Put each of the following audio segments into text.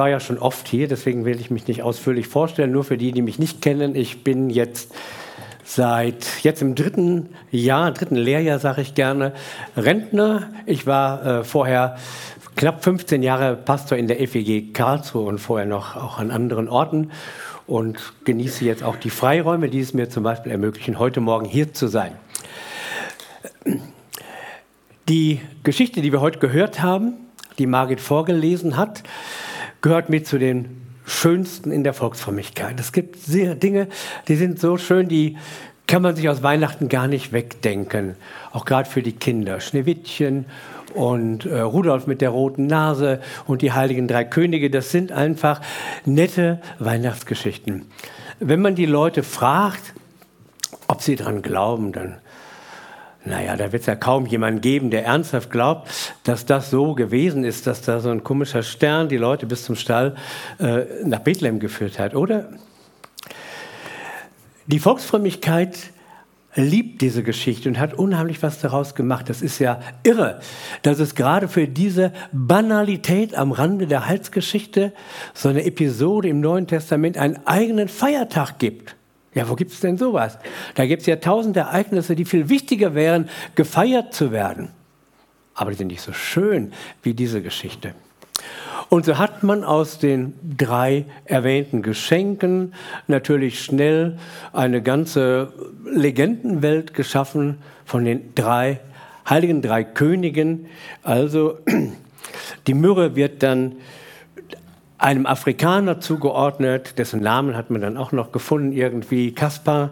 war ja schon oft hier, deswegen will ich mich nicht ausführlich vorstellen. Nur für die, die mich nicht kennen, ich bin jetzt seit jetzt im dritten Jahr, dritten Lehrjahr sage ich gerne, Rentner. Ich war äh, vorher knapp 15 Jahre Pastor in der FEG Karlsruhe und vorher noch auch an anderen Orten und genieße jetzt auch die Freiräume, die es mir zum Beispiel ermöglichen, heute Morgen hier zu sein. Die Geschichte, die wir heute gehört haben, die Margit vorgelesen hat, gehört mit zu den schönsten in der Volksfrömmigkeit. Es gibt sehr Dinge, die sind so schön, die kann man sich aus Weihnachten gar nicht wegdenken. Auch gerade für die Kinder. Schneewittchen und äh, Rudolf mit der roten Nase und die heiligen drei Könige, das sind einfach nette Weihnachtsgeschichten. Wenn man die Leute fragt, ob sie daran glauben, dann naja, da wird es ja kaum jemanden geben, der ernsthaft glaubt, dass das so gewesen ist, dass da so ein komischer Stern die Leute bis zum Stall äh, nach Bethlehem geführt hat, oder? Die Volksfrömmigkeit liebt diese Geschichte und hat unheimlich was daraus gemacht. Das ist ja irre, dass es gerade für diese Banalität am Rande der Heilsgeschichte so eine Episode im Neuen Testament einen eigenen Feiertag gibt. Ja, wo gibt es denn sowas? Da gibt es ja tausend Ereignisse, die viel wichtiger wären, gefeiert zu werden. Aber die sind nicht so schön wie diese Geschichte. Und so hat man aus den drei erwähnten Geschenken natürlich schnell eine ganze Legendenwelt geschaffen von den drei heiligen drei Königen. Also die Myrrhe wird dann einem Afrikaner zugeordnet, dessen Namen hat man dann auch noch gefunden, irgendwie Kaspar.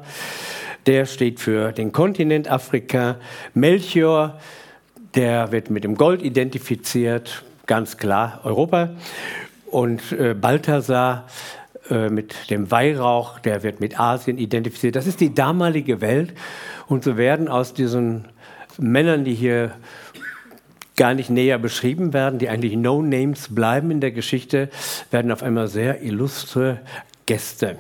Der steht für den Kontinent Afrika. Melchior, der wird mit dem Gold identifiziert, ganz klar Europa. Und äh, Balthasar äh, mit dem Weihrauch, der wird mit Asien identifiziert. Das ist die damalige Welt. Und so werden aus diesen Männern, die hier gar nicht näher beschrieben werden, die eigentlich No-Names bleiben in der Geschichte, werden auf einmal sehr illustre Gäste.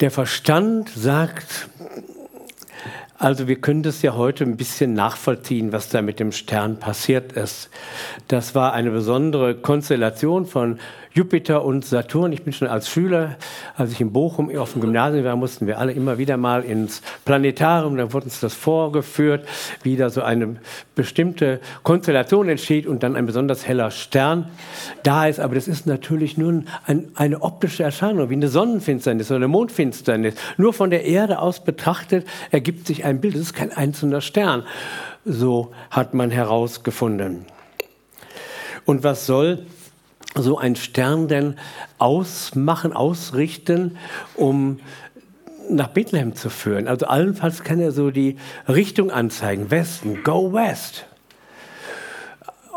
Der Verstand sagt, also wir können das ja heute ein bisschen nachvollziehen, was da mit dem Stern passiert ist. Das war eine besondere Konstellation von Jupiter und Saturn. Ich bin schon als Schüler, als ich in Bochum auf dem Gymnasium war, mussten wir alle immer wieder mal ins Planetarium. Da wurde uns das vorgeführt, wie da so eine bestimmte Konstellation entsteht und dann ein besonders heller Stern da ist. Aber das ist natürlich nur ein, eine optische Erscheinung, wie eine Sonnenfinsternis oder eine Mondfinsternis. Nur von der Erde aus betrachtet ergibt sich ein Bild. Das ist kein einzelner Stern. So hat man herausgefunden. Und was soll so ein Stern denn ausmachen, ausrichten, um nach Bethlehem zu führen. Also allenfalls kann er so die Richtung anzeigen, Westen, go west.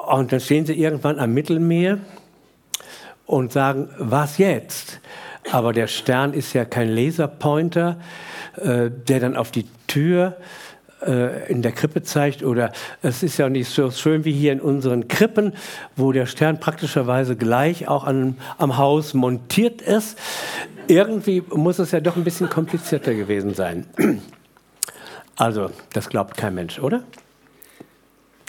Und dann stehen sie irgendwann am Mittelmeer und sagen, was jetzt? Aber der Stern ist ja kein Laserpointer, äh, der dann auf die Tür in der Krippe zeigt oder es ist ja nicht so schön wie hier in unseren Krippen, wo der Stern praktischerweise gleich auch an, am Haus montiert ist. Irgendwie muss es ja doch ein bisschen komplizierter gewesen sein. Also, das glaubt kein Mensch, oder?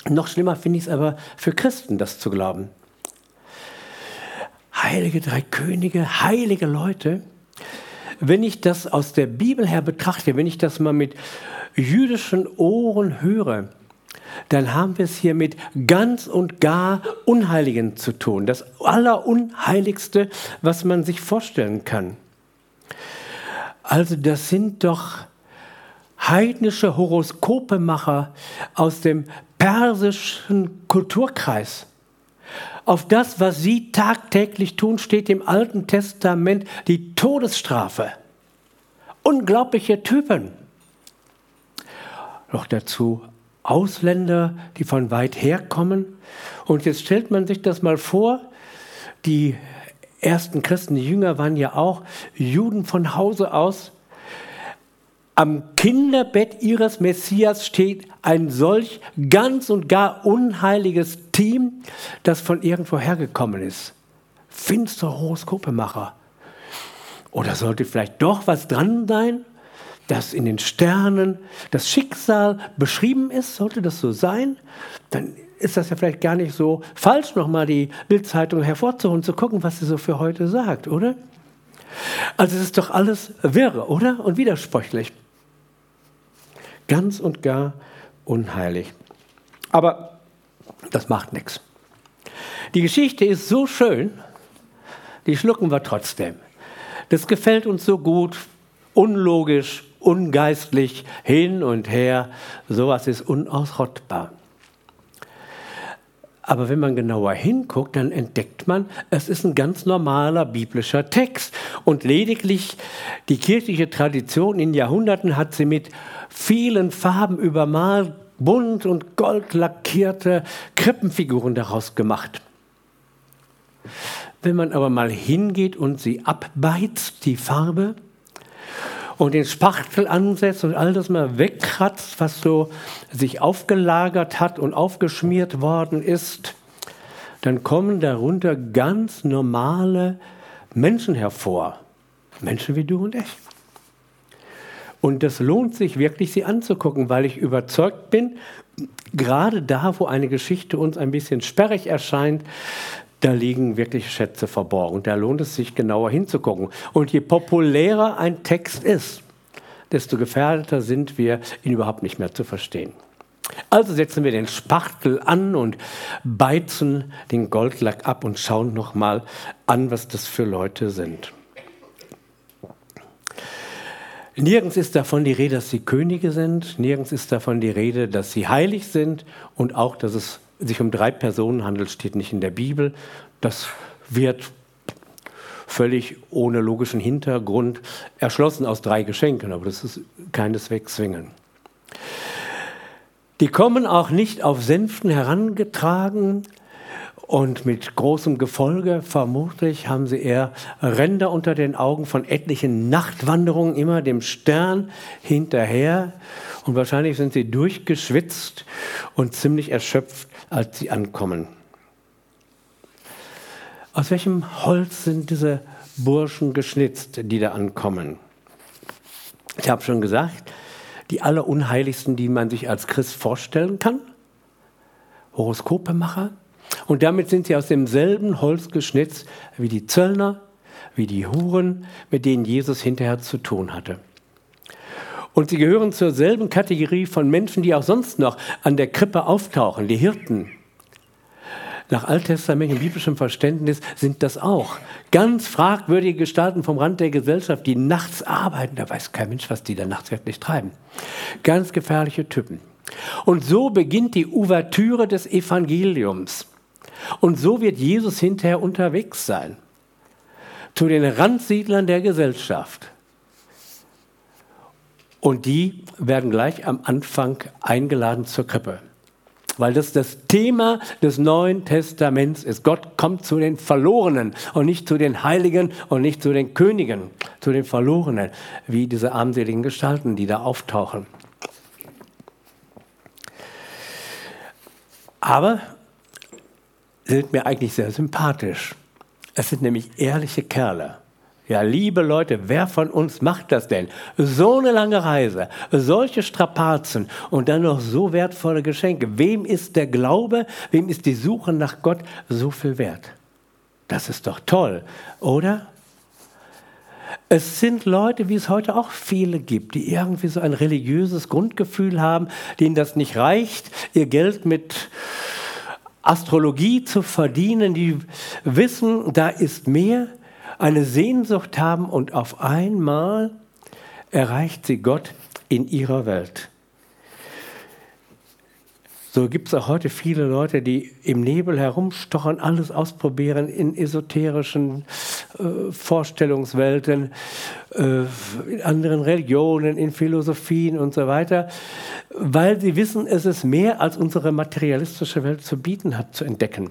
Noch schlimmer finde ich es aber für Christen, das zu glauben. Heilige drei Könige, heilige Leute. Wenn ich das aus der Bibel her betrachte, wenn ich das mal mit jüdischen Ohren höre, dann haben wir es hier mit ganz und gar Unheiligen zu tun. Das Allerunheiligste, was man sich vorstellen kann. Also das sind doch heidnische Horoskopemacher aus dem persischen Kulturkreis. Auf das, was sie tagtäglich tun, steht im Alten Testament die Todesstrafe. Unglaubliche Typen noch dazu Ausländer, die von weit her kommen. Und jetzt stellt man sich das mal vor, die ersten Christen, die Jünger waren ja auch Juden von Hause aus. Am Kinderbett ihres Messias steht ein solch ganz und gar unheiliges Team, das von irgendwo hergekommen ist. Finstere Horoskopemacher. Oder sollte vielleicht doch was dran sein? Dass in den Sternen das Schicksal beschrieben ist, sollte das so sein, dann ist das ja vielleicht gar nicht so falsch, nochmal die Bildzeitung hervorzuholen, zu gucken, was sie so für heute sagt, oder? Also es ist doch alles wirre, oder? Und widersprüchlich. Ganz und gar unheilig. Aber das macht nichts. Die Geschichte ist so schön, die schlucken wir trotzdem. Das gefällt uns so gut, unlogisch, ungeistlich, hin und her. Sowas ist unausrottbar. Aber wenn man genauer hinguckt, dann entdeckt man, es ist ein ganz normaler biblischer Text. Und lediglich die kirchliche Tradition in Jahrhunderten hat sie mit vielen Farben übermalt, bunt und gold lackierte Krippenfiguren daraus gemacht. Wenn man aber mal hingeht und sie abbeizt, die Farbe, und den Spachtel ansetzt und all das mal wegkratzt, was so sich aufgelagert hat und aufgeschmiert worden ist, dann kommen darunter ganz normale Menschen hervor. Menschen wie du und ich. Und das lohnt sich wirklich, sie anzugucken, weil ich überzeugt bin, gerade da, wo eine Geschichte uns ein bisschen sperrig erscheint, da liegen wirklich Schätze verborgen. Da lohnt es sich genauer hinzugucken. Und je populärer ein Text ist, desto gefährdeter sind wir, ihn überhaupt nicht mehr zu verstehen. Also setzen wir den Spachtel an und beizen den Goldlack ab und schauen nochmal an, was das für Leute sind. Nirgends ist davon die Rede, dass sie Könige sind, nirgends ist davon die Rede, dass sie heilig sind und auch, dass es sich um drei Personen handelt, steht nicht in der Bibel. Das wird völlig ohne logischen Hintergrund erschlossen aus drei Geschenken, aber das ist keineswegs zwingend. Die kommen auch nicht auf Sänften herangetragen und mit großem Gefolge. Vermutlich haben sie eher Ränder unter den Augen von etlichen Nachtwanderungen, immer dem Stern hinterher. Und wahrscheinlich sind sie durchgeschwitzt und ziemlich erschöpft, als sie ankommen. Aus welchem Holz sind diese Burschen geschnitzt, die da ankommen? Ich habe schon gesagt, die allerunheiligsten, die man sich als Christ vorstellen kann. Horoskopemacher. Und damit sind sie aus demselben Holz geschnitzt wie die Zöllner, wie die Huren, mit denen Jesus hinterher zu tun hatte. Und sie gehören zur selben Kategorie von Menschen, die auch sonst noch an der Krippe auftauchen, die Hirten. Nach alttestamentlichem biblischem Verständnis sind das auch ganz fragwürdige Gestalten vom Rand der Gesellschaft, die nachts arbeiten. Da weiß kein Mensch, was die da nachts wirklich treiben. Ganz gefährliche Typen. Und so beginnt die Ouvertüre des Evangeliums. Und so wird Jesus hinterher unterwegs sein. Zu den Randsiedlern der Gesellschaft. Und die werden gleich am Anfang eingeladen zur Krippe. Weil das das Thema des Neuen Testaments ist. Gott kommt zu den Verlorenen und nicht zu den Heiligen und nicht zu den Königen, zu den Verlorenen, wie diese armseligen Gestalten, die da auftauchen. Aber sind mir eigentlich sehr sympathisch. Es sind nämlich ehrliche Kerle. Ja, liebe Leute, wer von uns macht das denn? So eine lange Reise, solche Strapazen und dann noch so wertvolle Geschenke. Wem ist der Glaube, wem ist die Suche nach Gott so viel wert? Das ist doch toll, oder? Es sind Leute, wie es heute auch viele gibt, die irgendwie so ein religiöses Grundgefühl haben, denen das nicht reicht, ihr Geld mit Astrologie zu verdienen, die wissen, da ist mehr, eine Sehnsucht haben und auf einmal erreicht sie Gott in ihrer Welt. So gibt es auch heute viele Leute, die im Nebel herumstochern, alles ausprobieren in esoterischen äh, Vorstellungswelten, äh, in anderen Religionen, in Philosophien und so weiter, weil sie wissen, es ist mehr, als unsere materialistische Welt zu bieten hat, zu entdecken.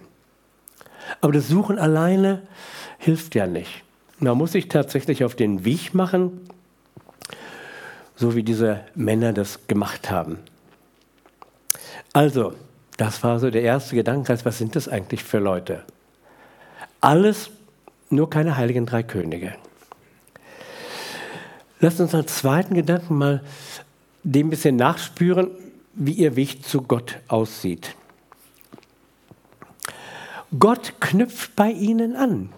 Aber das Suchen alleine hilft ja nicht. Man muss sich tatsächlich auf den Weg machen, so wie diese Männer das gemacht haben. Also, das war so der erste Gedanke, was sind das eigentlich für Leute? Alles, nur keine heiligen drei Könige. Lasst uns als zweiten Gedanken mal dem bisschen nachspüren, wie ihr Weg zu Gott aussieht. Gott knüpft bei ihnen an.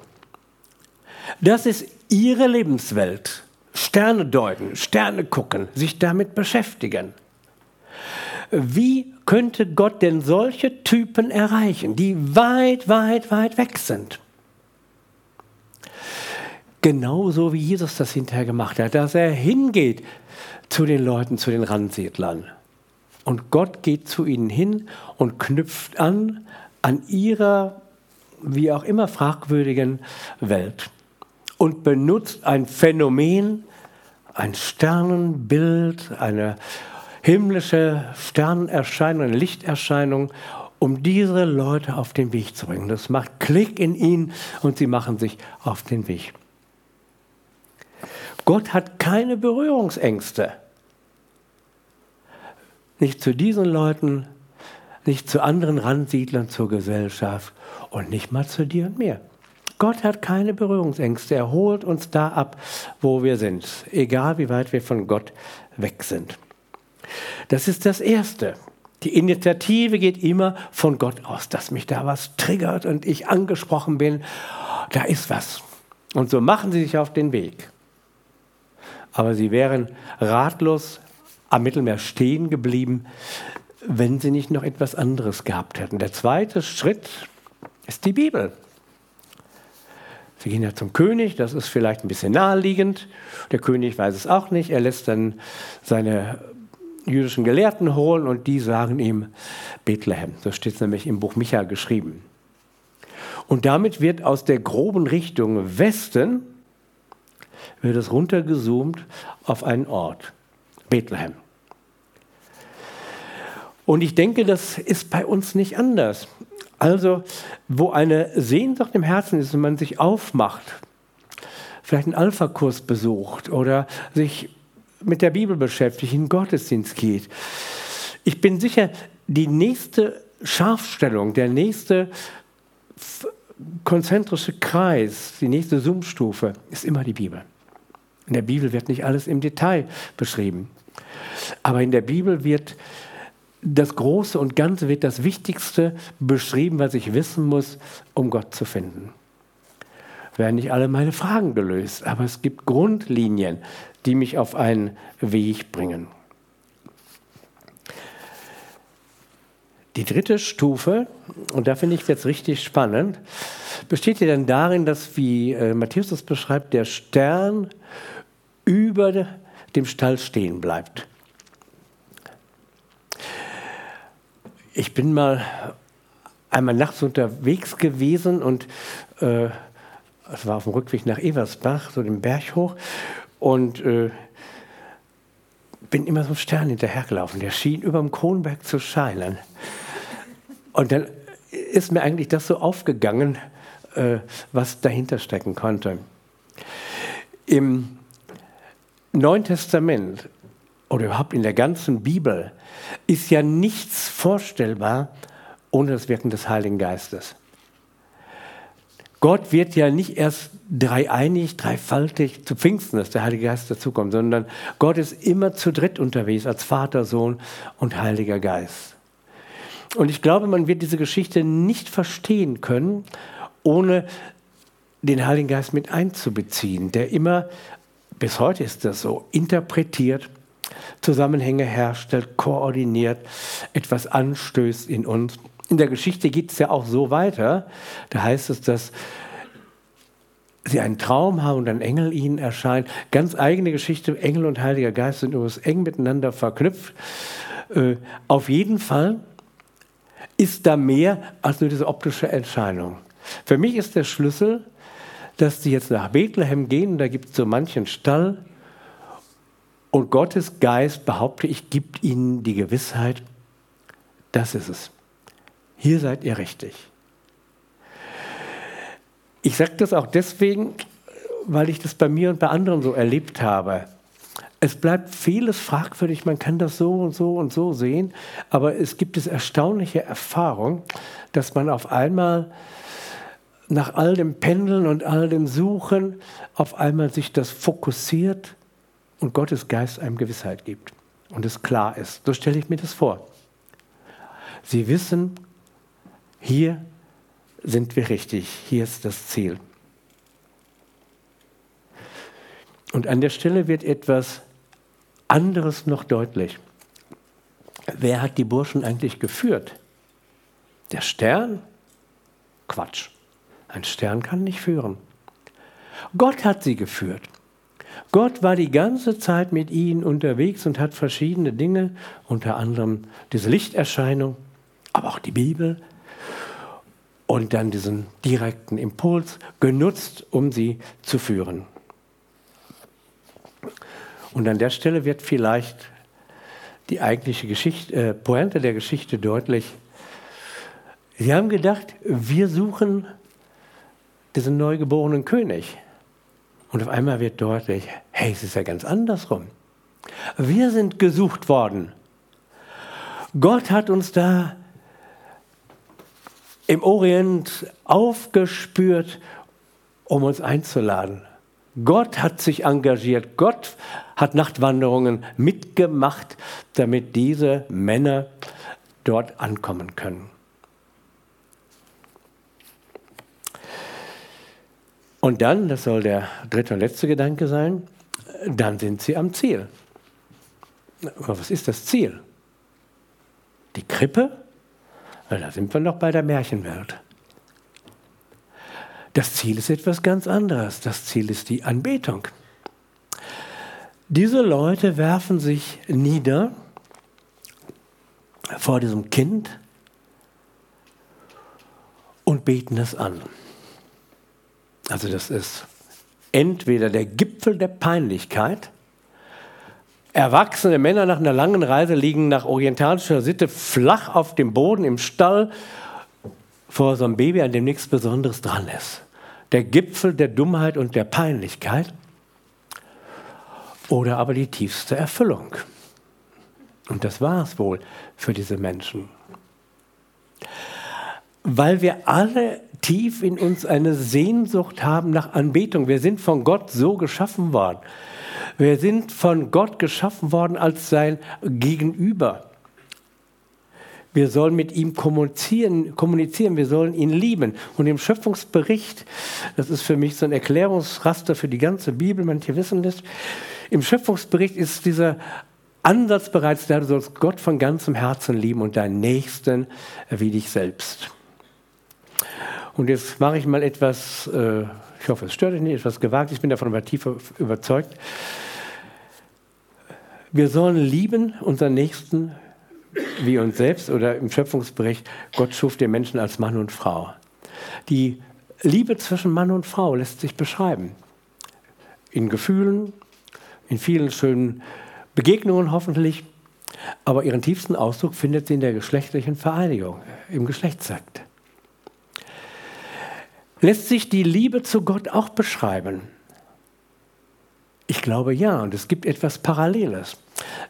Das ist ihre Lebenswelt. Sterne deuten, Sterne gucken, sich damit beschäftigen. Wie könnte Gott denn solche Typen erreichen, die weit, weit, weit weg sind? Genauso wie Jesus das hinterher gemacht hat, dass er hingeht zu den Leuten, zu den Randsiedlern. Und Gott geht zu ihnen hin und knüpft an an ihrer, wie auch immer fragwürdigen Welt und benutzt ein Phänomen, ein Sternenbild, eine himmlische Sternerscheinung, eine Lichterscheinung, um diese Leute auf den Weg zu bringen. Das macht Klick in ihnen und sie machen sich auf den Weg. Gott hat keine Berührungsängste. Nicht zu diesen Leuten, nicht zu anderen Randsiedlern zur Gesellschaft und nicht mal zu dir und mir. Gott hat keine Berührungsängste. Er holt uns da ab, wo wir sind, egal wie weit wir von Gott weg sind. Das ist das Erste. Die Initiative geht immer von Gott aus, dass mich da was triggert und ich angesprochen bin. Da ist was. Und so machen sie sich auf den Weg. Aber sie wären ratlos am Mittelmeer stehen geblieben, wenn sie nicht noch etwas anderes gehabt hätten. Der zweite Schritt ist die Bibel. Sie gehen ja zum König, das ist vielleicht ein bisschen naheliegend. Der König weiß es auch nicht. Er lässt dann seine jüdischen Gelehrten holen und die sagen ihm Bethlehem. So steht nämlich im Buch Micha geschrieben. Und damit wird aus der groben Richtung Westen wird es runtergezoomt auf einen Ort, Bethlehem. Und ich denke, das ist bei uns nicht anders. Also, wo eine Sehnsucht im Herzen ist und man sich aufmacht, vielleicht einen Alpha-Kurs besucht oder sich mit der Bibel beschäftigt, in den Gottesdienst geht. Ich bin sicher, die nächste Scharfstellung, der nächste konzentrische Kreis, die nächste Zoomstufe ist immer die Bibel. In der Bibel wird nicht alles im Detail beschrieben. Aber in der Bibel wird das Große und Ganze, wird das Wichtigste beschrieben, was ich wissen muss, um Gott zu finden. Werden nicht alle meine Fragen gelöst, aber es gibt Grundlinien, die mich auf einen Weg bringen. Die dritte Stufe, und da finde ich jetzt richtig spannend, besteht ja dann darin, dass, wie äh, Matthäus das beschreibt, der Stern über dem Stall stehen bleibt. Ich bin mal einmal nachts unterwegs gewesen und äh, war auf dem Rückweg nach Eversbach, so den Berg hoch, und äh, bin immer so einem Stern hinterhergelaufen. Der schien über dem Kronberg zu scheinen. Und dann ist mir eigentlich das so aufgegangen, äh, was dahinter stecken konnte. Im Neuen Testament oder überhaupt in der ganzen Bibel ist ja nichts vorstellbar ohne das Wirken des Heiligen Geistes. Gott wird ja nicht erst dreieinig, dreifaltig zu Pfingsten, dass der Heilige Geist dazukommt, sondern Gott ist immer zu dritt unterwegs als Vater, Sohn und Heiliger Geist. Und ich glaube, man wird diese Geschichte nicht verstehen können, ohne den Heiligen Geist mit einzubeziehen, der immer bis heute ist das so, interpretiert, Zusammenhänge herstellt, koordiniert, etwas anstößt in uns. In der Geschichte geht es ja auch so weiter. Da heißt es, dass sie einen Traum haben und ein Engel ihnen erscheint. Ganz eigene Geschichte. Engel und Heiliger Geist sind übrigens eng miteinander verknüpft. Äh, auf jeden Fall ist da mehr als nur diese optische Erscheinung. Für mich ist der Schlüssel, dass die jetzt nach Bethlehem gehen, da gibt es so manchen Stall. Und Gottes Geist, behaupte ich, gibt ihnen die Gewissheit, das ist es. Hier seid ihr richtig. Ich sage das auch deswegen, weil ich das bei mir und bei anderen so erlebt habe. Es bleibt vieles fragwürdig, man kann das so und so und so sehen, aber es gibt es erstaunliche Erfahrung, dass man auf einmal nach all dem Pendeln und all dem Suchen auf einmal sich das fokussiert und Gottes Geist einem Gewissheit gibt und es klar ist. So stelle ich mir das vor. Sie wissen, hier sind wir richtig. Hier ist das Ziel. Und an der Stelle wird etwas anderes noch deutlich. Wer hat die Burschen eigentlich geführt? Der Stern? Quatsch. Ein Stern kann nicht führen. Gott hat sie geführt. Gott war die ganze Zeit mit ihnen unterwegs und hat verschiedene Dinge, unter anderem diese Lichterscheinung, aber auch die Bibel und dann diesen direkten Impuls genutzt, um sie zu führen. Und an der Stelle wird vielleicht die eigentliche Geschichte, äh, Pointe der Geschichte deutlich. Sie haben gedacht, wir suchen diesen neugeborenen König. Und auf einmal wird deutlich, hey, es ist ja ganz andersrum. Wir sind gesucht worden. Gott hat uns da im Orient aufgespürt, um uns einzuladen. Gott hat sich engagiert. Gott hat Nachtwanderungen mitgemacht, damit diese Männer dort ankommen können. Und dann, das soll der dritte und letzte Gedanke sein, dann sind sie am Ziel. Aber was ist das Ziel? Die Krippe? Da sind wir noch bei der Märchenwelt. Das Ziel ist etwas ganz anderes. Das Ziel ist die Anbetung. Diese Leute werfen sich nieder vor diesem Kind und beten es an. Also das ist entweder der Gipfel der Peinlichkeit, Erwachsene Männer nach einer langen Reise liegen nach orientalischer Sitte flach auf dem Boden im Stall vor so einem Baby, an dem nichts Besonderes dran ist. Der Gipfel der Dummheit und der Peinlichkeit oder aber die tiefste Erfüllung. Und das war es wohl für diese Menschen. Weil wir alle tief in uns eine Sehnsucht haben nach Anbetung. Wir sind von Gott so geschaffen worden. Wir sind von Gott geschaffen worden als sein Gegenüber. Wir sollen mit ihm kommunizieren, kommunizieren, wir sollen ihn lieben. Und im Schöpfungsbericht, das ist für mich so ein Erklärungsraster für die ganze Bibel, manche wissen das, im Schöpfungsbericht ist dieser Ansatz bereits da, du sollst Gott von ganzem Herzen lieben und deinen Nächsten wie dich selbst. Und jetzt mache ich mal etwas, äh, ich hoffe, es stört euch nicht, etwas gewagt, ich bin davon aber tief überzeugt. Wir sollen lieben unseren Nächsten wie uns selbst oder im Schöpfungsbericht, Gott schuf den Menschen als Mann und Frau. Die Liebe zwischen Mann und Frau lässt sich beschreiben. In Gefühlen, in vielen schönen Begegnungen hoffentlich, aber ihren tiefsten Ausdruck findet sie in der geschlechtlichen Vereinigung, im Geschlechtsakt. Lässt sich die Liebe zu Gott auch beschreiben? Ich glaube ja, und es gibt etwas Paralleles.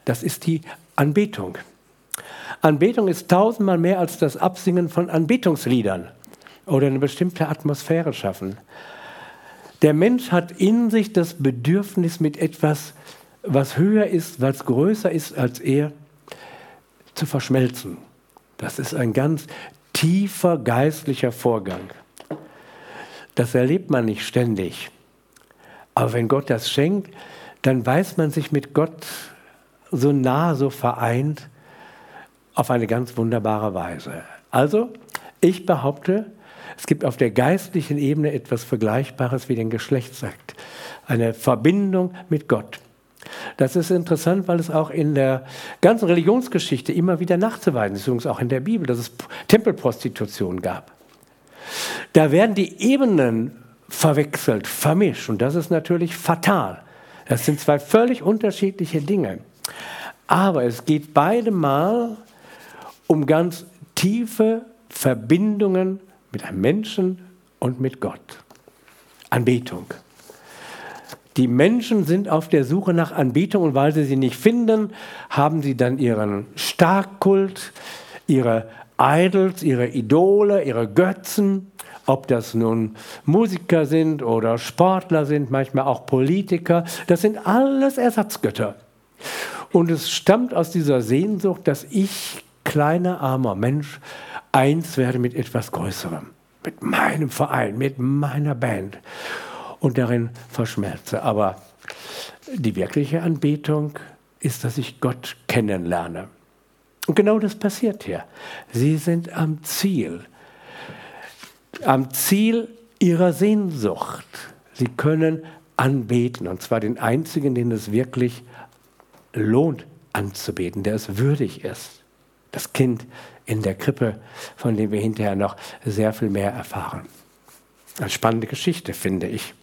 Das ist die Anbetung. Anbetung ist tausendmal mehr als das Absingen von Anbetungsliedern oder eine bestimmte Atmosphäre schaffen. Der Mensch hat in sich das Bedürfnis mit etwas, was höher ist, was größer ist als er, zu verschmelzen. Das ist ein ganz tiefer geistlicher Vorgang. Das erlebt man nicht ständig. Aber wenn Gott das schenkt, dann weiß man sich mit Gott so nah, so vereint auf eine ganz wunderbare Weise. Also, ich behaupte, es gibt auf der geistlichen Ebene etwas Vergleichbares wie den Geschlechtsakt. Eine Verbindung mit Gott. Das ist interessant, weil es auch in der ganzen Religionsgeschichte immer wieder nachzuweisen ist, übrigens auch in der Bibel, dass es Tempelprostitution gab. Da werden die Ebenen verwechselt, vermischt und das ist natürlich fatal. Das sind zwei völlig unterschiedliche Dinge. Aber es geht beide Mal um ganz tiefe Verbindungen mit einem Menschen und mit Gott. Anbetung. Die Menschen sind auf der Suche nach Anbetung und weil sie sie nicht finden, haben sie dann ihren Starkkult, ihre Idols, ihre Idole, ihre Götzen, ob das nun Musiker sind oder Sportler sind, manchmal auch Politiker, das sind alles Ersatzgötter. Und es stammt aus dieser Sehnsucht, dass ich, kleiner armer Mensch, eins werde mit etwas Größerem. mit meinem Verein, mit meiner Band und darin verschmelze. Aber die wirkliche Anbetung ist, dass ich Gott kennenlerne. Und genau das passiert hier. Sie sind am Ziel, am Ziel ihrer Sehnsucht. Sie können anbeten, und zwar den einzigen, den es wirklich lohnt anzubeten, der es würdig ist. Das Kind in der Krippe, von dem wir hinterher noch sehr viel mehr erfahren. Eine spannende Geschichte, finde ich.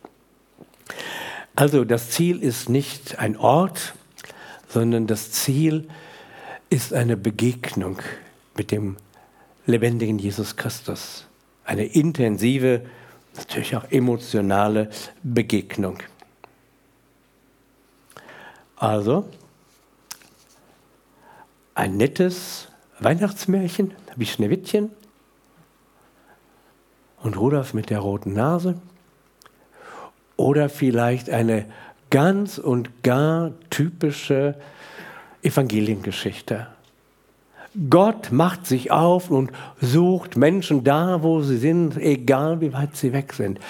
Also das Ziel ist nicht ein Ort, sondern das Ziel ist eine Begegnung mit dem lebendigen Jesus Christus. Eine intensive, natürlich auch emotionale Begegnung. Also ein nettes Weihnachtsmärchen wie Schneewittchen und Rudolf mit der roten Nase oder vielleicht eine ganz und gar typische Evangeliengeschichte. Gott macht sich auf und sucht Menschen da, wo sie sind, egal wie weit sie weg sind.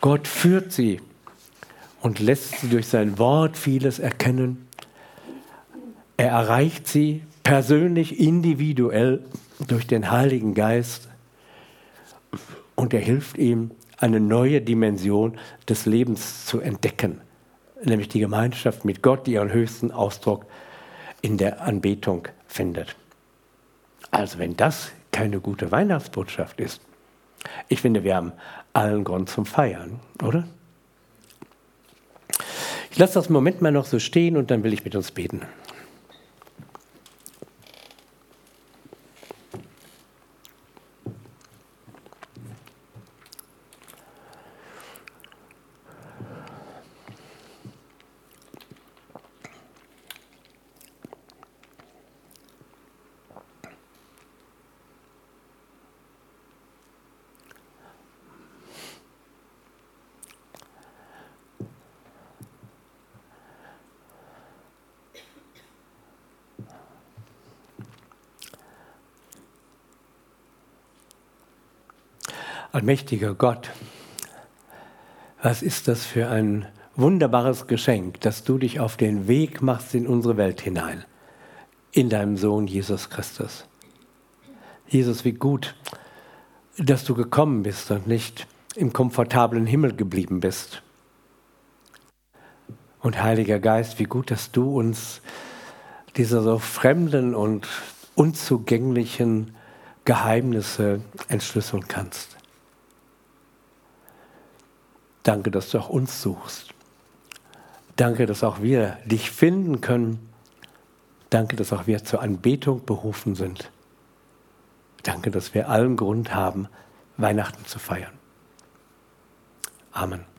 Gott führt sie und lässt sie durch sein Wort vieles erkennen. Er erreicht sie persönlich, individuell durch den Heiligen Geist und er hilft ihm, eine neue Dimension des Lebens zu entdecken, nämlich die Gemeinschaft mit Gott, die ihren höchsten Ausdruck in der Anbetung findet. Also wenn das keine gute Weihnachtsbotschaft ist, ich finde, wir haben allen Grund zum Feiern, oder? Ich lasse das Moment mal noch so stehen und dann will ich mit uns beten. Allmächtiger Gott, was ist das für ein wunderbares Geschenk, dass du dich auf den Weg machst in unsere Welt hinein, in deinem Sohn Jesus Christus. Jesus, wie gut, dass du gekommen bist und nicht im komfortablen Himmel geblieben bist. Und Heiliger Geist, wie gut, dass du uns diese so fremden und unzugänglichen Geheimnisse entschlüsseln kannst. Danke, dass du auch uns suchst. Danke, dass auch wir dich finden können. Danke, dass auch wir zur Anbetung berufen sind. Danke, dass wir allen Grund haben, Weihnachten zu feiern. Amen.